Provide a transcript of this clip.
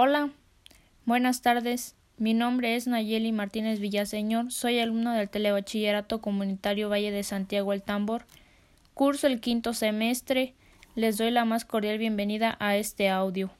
Hola, buenas tardes. Mi nombre es Nayeli Martínez Villaseñor. Soy alumno del Telebachillerato Comunitario Valle de Santiago El Tambor. Curso el quinto semestre. Les doy la más cordial bienvenida a este audio.